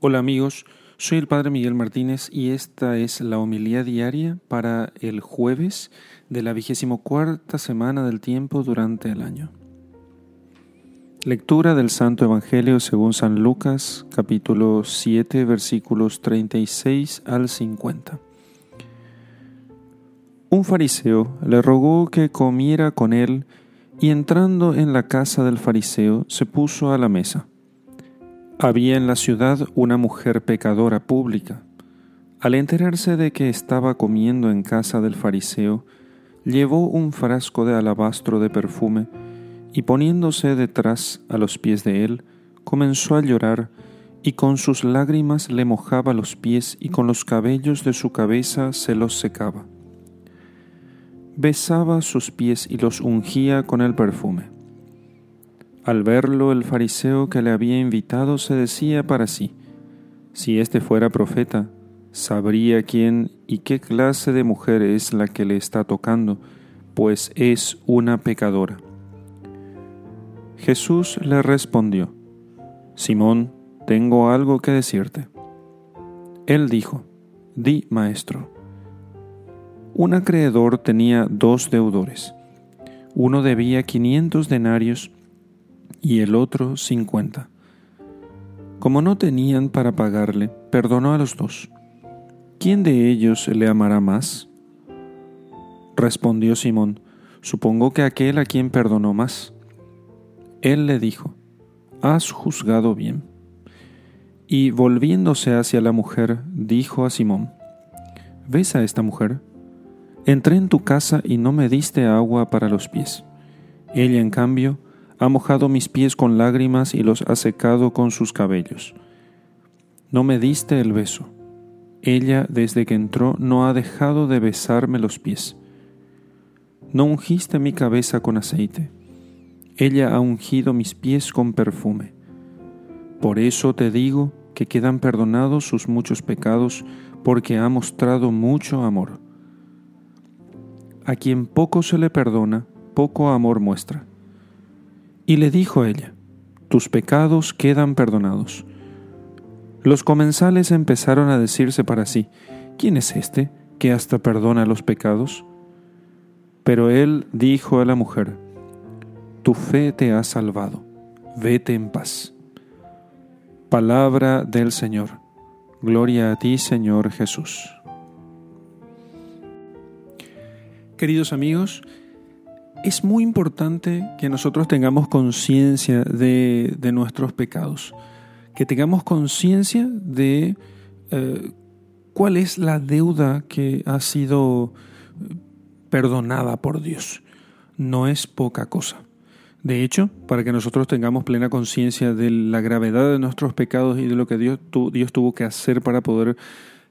Hola amigos, soy el Padre Miguel Martínez y esta es la homilía diaria para el jueves de la vigésimo cuarta semana del tiempo durante el año. Lectura del Santo Evangelio según San Lucas, capítulo 7, versículos 36 al 50. Un fariseo le rogó que comiera con él y entrando en la casa del fariseo se puso a la mesa. Había en la ciudad una mujer pecadora pública. Al enterarse de que estaba comiendo en casa del fariseo, llevó un frasco de alabastro de perfume y poniéndose detrás a los pies de él, comenzó a llorar y con sus lágrimas le mojaba los pies y con los cabellos de su cabeza se los secaba. Besaba sus pies y los ungía con el perfume. Al verlo el fariseo que le había invitado se decía para sí, si éste fuera profeta, sabría quién y qué clase de mujer es la que le está tocando, pues es una pecadora. Jesús le respondió, Simón, tengo algo que decirte. Él dijo, Di, maestro. Un acreedor tenía dos deudores. Uno debía quinientos denarios y el otro cincuenta. Como no tenían para pagarle, perdonó a los dos. ¿Quién de ellos le amará más? Respondió Simón, supongo que aquel a quien perdonó más. Él le dijo, Has juzgado bien. Y volviéndose hacia la mujer, dijo a Simón, ¿Ves a esta mujer? Entré en tu casa y no me diste agua para los pies. Ella, en cambio, ha mojado mis pies con lágrimas y los ha secado con sus cabellos. No me diste el beso. Ella, desde que entró, no ha dejado de besarme los pies. No ungiste mi cabeza con aceite. Ella ha ungido mis pies con perfume. Por eso te digo que quedan perdonados sus muchos pecados, porque ha mostrado mucho amor. A quien poco se le perdona, poco amor muestra. Y le dijo ella, tus pecados quedan perdonados. Los comensales empezaron a decirse para sí, ¿quién es este que hasta perdona los pecados? Pero él dijo a la mujer, tu fe te ha salvado, vete en paz. Palabra del Señor. Gloria a ti, Señor Jesús. Queridos amigos, es muy importante que nosotros tengamos conciencia de, nuestros pecados, que tengamos conciencia de eh, cuál es la deuda que ha sido perdonada por Dios. No es poca cosa. De hecho, para que nosotros tengamos plena conciencia de la gravedad de nuestros pecados y de lo que Dios, Dios tuvo que hacer para poder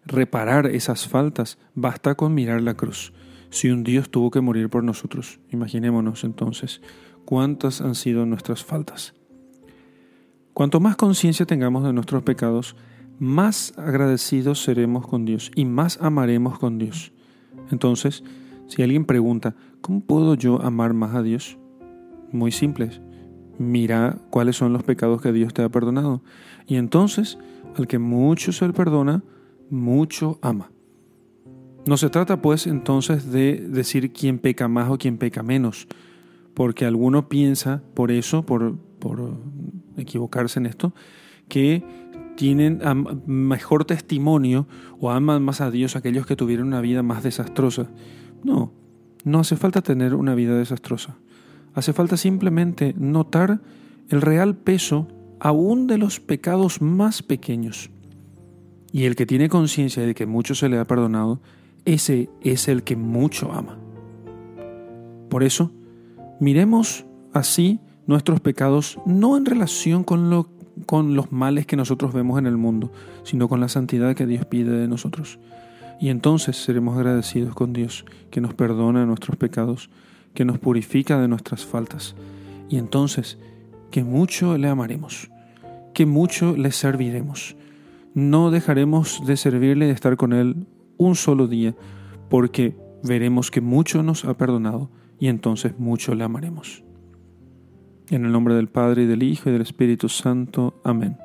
reparar esas faltas, basta con mirar la cruz si un Dios tuvo que morir por nosotros. Imaginémonos entonces cuántas han sido nuestras faltas. Cuanto más conciencia tengamos de nuestros pecados, más agradecidos seremos con Dios y más amaremos con Dios. Entonces, si alguien pregunta, ¿cómo puedo yo amar más a Dios? Muy simple. Mira cuáles son los pecados que Dios te ha perdonado. Y entonces, al que mucho se le perdona, mucho ama. No se trata pues entonces de decir quién peca más o quién peca menos, porque alguno piensa por eso, por, equivocarse en esto, que tienen mejor testimonio o aman más a Dios aquellos que tuvieron una vida más desastrosa. No, no hace falta tener una vida desastrosa. Hace falta simplemente notar el real peso aún de los pecados más pequeños. Y el que tiene conciencia de que mucho se le ha perdonado, ese es el que mucho ama. Por eso, miremos así nuestros pecados no en relación con, lo, con los males que nosotros vemos en el mundo, sino con la santidad que Dios pide de nosotros. Y entonces seremos agradecidos con Dios, que nos perdona nuestros pecados, que nos purifica de nuestras faltas. Y entonces, que mucho le amaremos, que mucho le serviremos. No dejaremos de servirle y de estar con Él un solo día, porque veremos que mucho nos ha perdonado y entonces mucho le amaremos. En el nombre del Padre y del Hijo y del Espíritu Santo. Amén.